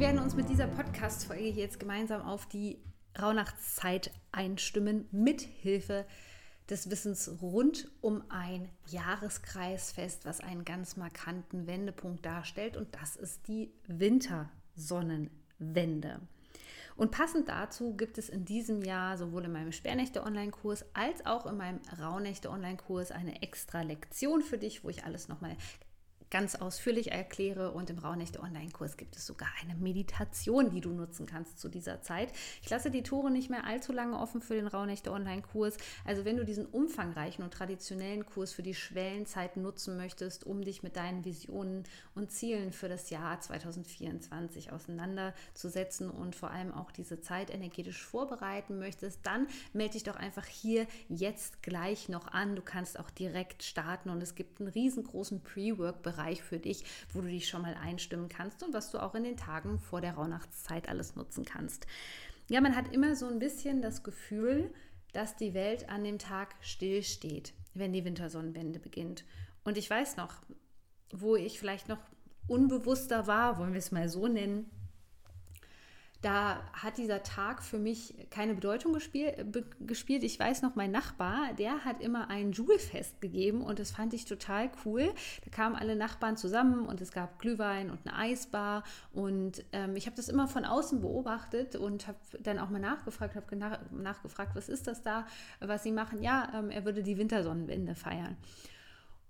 Wir werden uns mit dieser Podcast-Folge jetzt gemeinsam auf die Rauhnachtszeit einstimmen, mit Hilfe des Wissens rund um ein Jahreskreisfest, was einen ganz markanten Wendepunkt darstellt. Und das ist die Wintersonnenwende. Und passend dazu gibt es in diesem Jahr sowohl in meinem Sperrnächte-Online-Kurs als auch in meinem Rauhnächte-Online-Kurs eine extra Lektion für dich, wo ich alles nochmal ganz ausführlich erkläre. Und im Rauhnächte Online-Kurs gibt es sogar eine Meditation, die du nutzen kannst zu dieser Zeit. Ich lasse die Tore nicht mehr allzu lange offen für den Rauhnächte Online-Kurs. Also wenn du diesen umfangreichen und traditionellen Kurs für die Schwellenzeit nutzen möchtest, um dich mit deinen Visionen und Zielen für das Jahr 2024 auseinanderzusetzen und vor allem auch diese Zeit energetisch vorbereiten möchtest, dann melde dich doch einfach hier jetzt gleich noch an. Du kannst auch direkt starten und es gibt einen riesengroßen Pre-Work-Bereich Bereich für dich, wo du dich schon mal einstimmen kannst und was du auch in den Tagen vor der Rauhnachtszeit alles nutzen kannst. Ja, man hat immer so ein bisschen das Gefühl, dass die Welt an dem Tag stillsteht, wenn die Wintersonnenwende beginnt. Und ich weiß noch, wo ich vielleicht noch unbewusster war, wollen wir es mal so nennen, da hat dieser Tag für mich keine Bedeutung gespiel, gespielt. Ich weiß noch, mein Nachbar, der hat immer ein Julfest gegeben und das fand ich total cool. Da kamen alle Nachbarn zusammen und es gab Glühwein und eine Eisbar und ähm, ich habe das immer von außen beobachtet und habe dann auch mal nachgefragt, habe nach, nachgefragt, was ist das da, was sie machen? Ja, ähm, er würde die Wintersonnenwende feiern.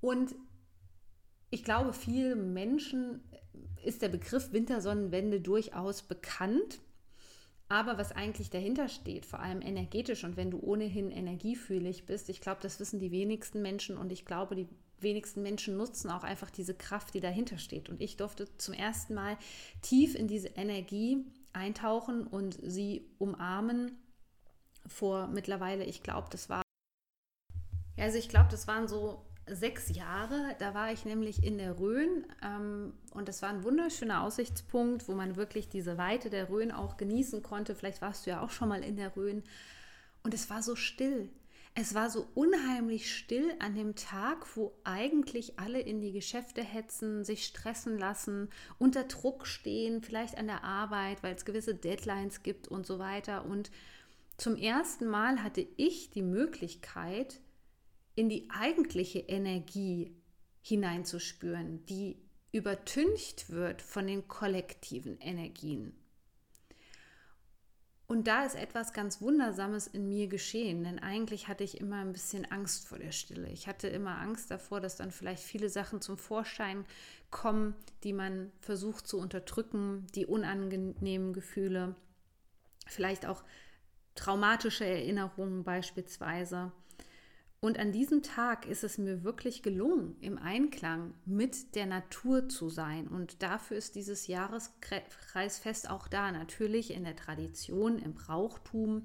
Und ich glaube, vielen Menschen ist der Begriff Wintersonnenwende durchaus bekannt. Aber was eigentlich dahinter steht, vor allem energetisch und wenn du ohnehin energiefühlig bist, ich glaube, das wissen die wenigsten Menschen und ich glaube, die wenigsten Menschen nutzen auch einfach diese Kraft, die dahinter steht. Und ich durfte zum ersten Mal tief in diese Energie eintauchen und sie umarmen vor mittlerweile, ich glaube, das war, also ich glaube, das waren so sechs Jahre. Da war ich nämlich in der Rhön ähm, und das war ein wunderschöner Aussichtspunkt, wo man wirklich diese Weite der Rhön auch genießen konnte. Vielleicht warst du ja auch schon mal in der Rhön. Und es war so still. Es war so unheimlich still an dem Tag, wo eigentlich alle in die Geschäfte hetzen, sich stressen lassen, unter Druck stehen, vielleicht an der Arbeit, weil es gewisse Deadlines gibt und so weiter. Und zum ersten Mal hatte ich die Möglichkeit, in die eigentliche Energie hineinzuspüren, die übertüncht wird von den kollektiven Energien. Und da ist etwas ganz Wundersames in mir geschehen, denn eigentlich hatte ich immer ein bisschen Angst vor der Stille. Ich hatte immer Angst davor, dass dann vielleicht viele Sachen zum Vorschein kommen, die man versucht zu unterdrücken, die unangenehmen Gefühle, vielleicht auch traumatische Erinnerungen beispielsweise. Und an diesem Tag ist es mir wirklich gelungen, im Einklang mit der Natur zu sein. Und dafür ist dieses Jahreskreisfest auch da. Natürlich in der Tradition, im Brauchtum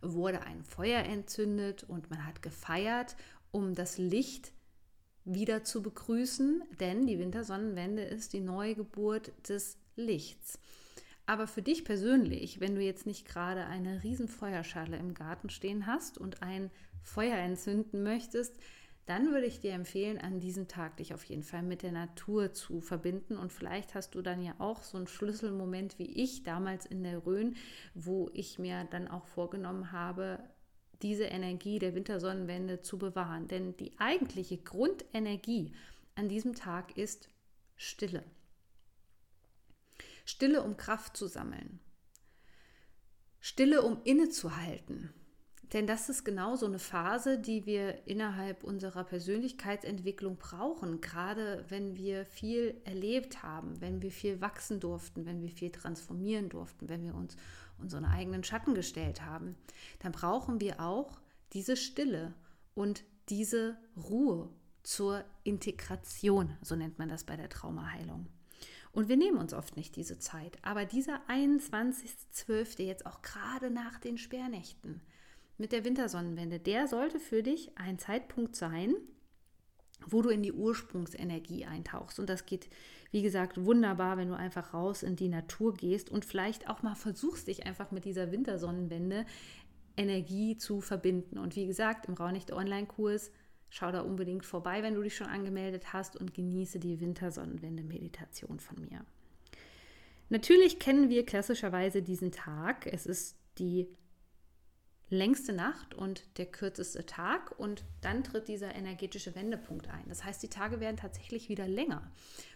wurde ein Feuer entzündet und man hat gefeiert, um das Licht wieder zu begrüßen, denn die Wintersonnenwende ist die Neugeburt des Lichts. Aber für dich persönlich, wenn du jetzt nicht gerade eine riesen Feuerschale im Garten stehen hast und ein Feuer entzünden möchtest, dann würde ich dir empfehlen, an diesem Tag dich auf jeden Fall mit der Natur zu verbinden. Und vielleicht hast du dann ja auch so einen Schlüsselmoment wie ich damals in der Rhön, wo ich mir dann auch vorgenommen habe, diese Energie der Wintersonnenwende zu bewahren. Denn die eigentliche Grundenergie an diesem Tag ist Stille. Stille, um Kraft zu sammeln. Stille, um innezuhalten denn das ist genau so eine Phase, die wir innerhalb unserer Persönlichkeitsentwicklung brauchen, gerade wenn wir viel erlebt haben, wenn wir viel wachsen durften, wenn wir viel transformieren durften, wenn wir uns unseren eigenen Schatten gestellt haben. Dann brauchen wir auch diese Stille und diese Ruhe zur Integration, so nennt man das bei der Traumaheilung. Und wir nehmen uns oft nicht diese Zeit. Aber dieser 21.12., jetzt auch gerade nach den Sperrnächten mit der Wintersonnenwende, der sollte für dich ein Zeitpunkt sein, wo du in die Ursprungsenergie eintauchst. Und das geht, wie gesagt, wunderbar, wenn du einfach raus in die Natur gehst und vielleicht auch mal versuchst, dich einfach mit dieser Wintersonnenwende Energie zu verbinden. Und wie gesagt, im Raunicht Online-Kurs Schau da unbedingt vorbei, wenn du dich schon angemeldet hast und genieße die Wintersonnenwende-Meditation von mir. Natürlich kennen wir klassischerweise diesen Tag. Es ist die längste Nacht und der kürzeste Tag und dann tritt dieser energetische Wendepunkt ein. Das heißt, die Tage werden tatsächlich wieder länger.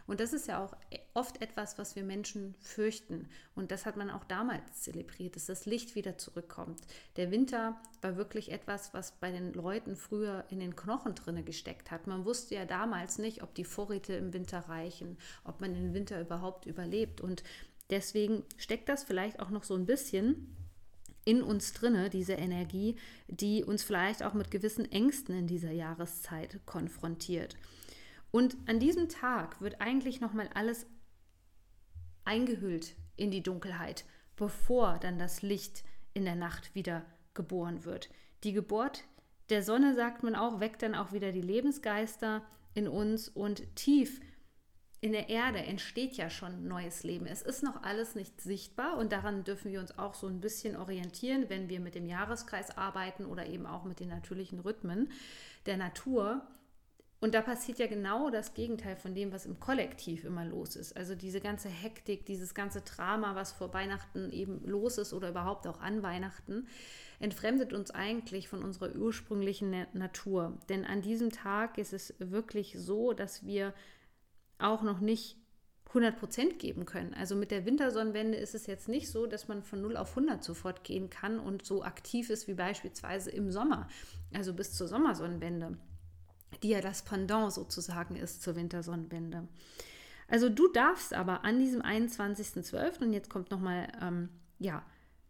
Und das ist ja auch oft etwas, was wir Menschen fürchten. Und das hat man auch damals zelebriert, dass das Licht wieder zurückkommt. Der Winter war wirklich etwas, was bei den Leuten früher in den Knochen drinne gesteckt hat. Man wusste ja damals nicht, ob die Vorräte im Winter reichen, ob man den Winter überhaupt überlebt. Und deswegen steckt das vielleicht auch noch so ein bisschen in uns drinne, diese Energie, die uns vielleicht auch mit gewissen Ängsten in dieser Jahreszeit konfrontiert. Und an diesem Tag wird eigentlich nochmal alles eingehüllt in die Dunkelheit, bevor dann das Licht in der Nacht wieder geboren wird. Die Geburt der Sonne, sagt man auch, weckt dann auch wieder die Lebensgeister in uns und tief in der Erde entsteht ja schon neues Leben. Es ist noch alles nicht sichtbar und daran dürfen wir uns auch so ein bisschen orientieren, wenn wir mit dem Jahreskreis arbeiten oder eben auch mit den natürlichen Rhythmen der Natur. Und da passiert ja genau das Gegenteil von dem, was im Kollektiv immer los ist. Also diese ganze Hektik, dieses ganze Drama, was vor Weihnachten eben los ist oder überhaupt auch an Weihnachten, entfremdet uns eigentlich von unserer ursprünglichen Natur. Denn an diesem Tag ist es wirklich so, dass wir auch noch nicht 100 Prozent geben können. Also mit der Wintersonnenwende ist es jetzt nicht so, dass man von 0 auf 100 sofort gehen kann und so aktiv ist wie beispielsweise im Sommer, also bis zur Sommersonnenwende die ja das Pendant sozusagen ist zur Wintersonnenwende. Also du darfst aber an diesem 21.12. und jetzt kommt nochmal, ähm, ja,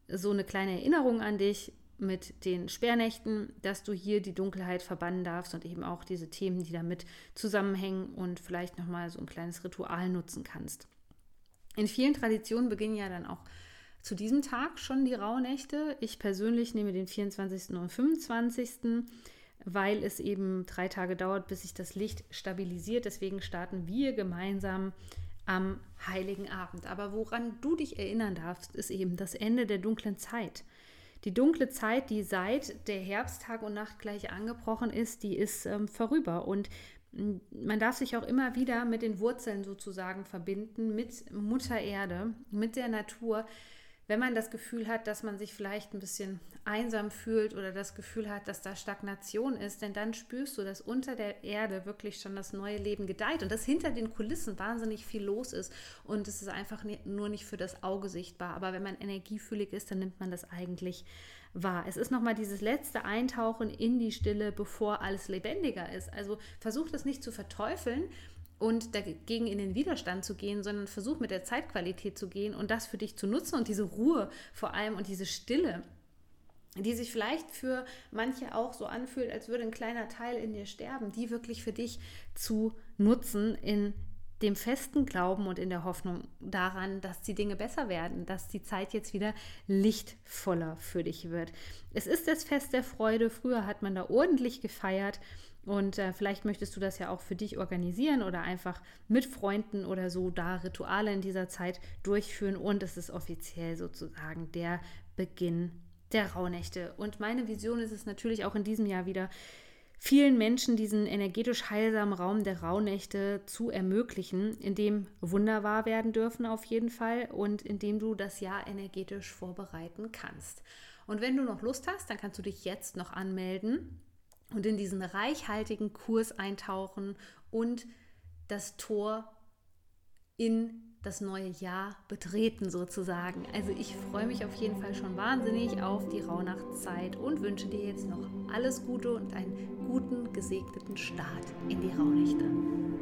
so eine kleine Erinnerung an dich mit den Sperrnächten, dass du hier die Dunkelheit verbannen darfst und eben auch diese Themen, die damit zusammenhängen und vielleicht nochmal so ein kleines Ritual nutzen kannst. In vielen Traditionen beginnen ja dann auch zu diesem Tag schon die Rauhnächte. Ich persönlich nehme den 24. und 25 weil es eben drei Tage dauert, bis sich das Licht stabilisiert. Deswegen starten wir gemeinsam am heiligen Abend. Aber woran du dich erinnern darfst, ist eben das Ende der dunklen Zeit. Die dunkle Zeit, die seit der Herbsttag und Nacht gleich angebrochen ist, die ist ähm, vorüber. Und mm, man darf sich auch immer wieder mit den Wurzeln sozusagen verbinden, mit Mutter Erde, mit der Natur, wenn man das Gefühl hat, dass man sich vielleicht ein bisschen einsam fühlt oder das Gefühl hat, dass da Stagnation ist, denn dann spürst du, dass unter der Erde wirklich schon das neue Leben gedeiht und dass hinter den Kulissen wahnsinnig viel los ist und es ist einfach nur nicht für das Auge sichtbar. Aber wenn man energiefühlig ist, dann nimmt man das eigentlich wahr. Es ist nochmal dieses letzte Eintauchen in die Stille, bevor alles lebendiger ist. Also versucht es nicht zu verteufeln, und dagegen in den Widerstand zu gehen, sondern versuch mit der Zeitqualität zu gehen und das für dich zu nutzen und diese Ruhe vor allem und diese Stille, die sich vielleicht für manche auch so anfühlt, als würde ein kleiner Teil in dir sterben, die wirklich für dich zu nutzen in dem festen Glauben und in der Hoffnung daran, dass die Dinge besser werden, dass die Zeit jetzt wieder lichtvoller für dich wird. Es ist das Fest der Freude. Früher hat man da ordentlich gefeiert und äh, vielleicht möchtest du das ja auch für dich organisieren oder einfach mit Freunden oder so da Rituale in dieser Zeit durchführen. Und es ist offiziell sozusagen der Beginn der Rauhnächte. Und meine Vision ist es natürlich auch in diesem Jahr wieder, vielen Menschen diesen energetisch heilsamen Raum der Rauhnächte zu ermöglichen, in dem Wunder wahr werden dürfen auf jeden Fall und in dem du das Jahr energetisch vorbereiten kannst. Und wenn du noch Lust hast, dann kannst du dich jetzt noch anmelden und in diesen reichhaltigen Kurs eintauchen und das Tor in das neue Jahr betreten sozusagen. Also ich freue mich auf jeden Fall schon wahnsinnig auf die Rauhnachtszeit und wünsche dir jetzt noch alles Gute und einen guten, gesegneten Start in die Rauhnächte.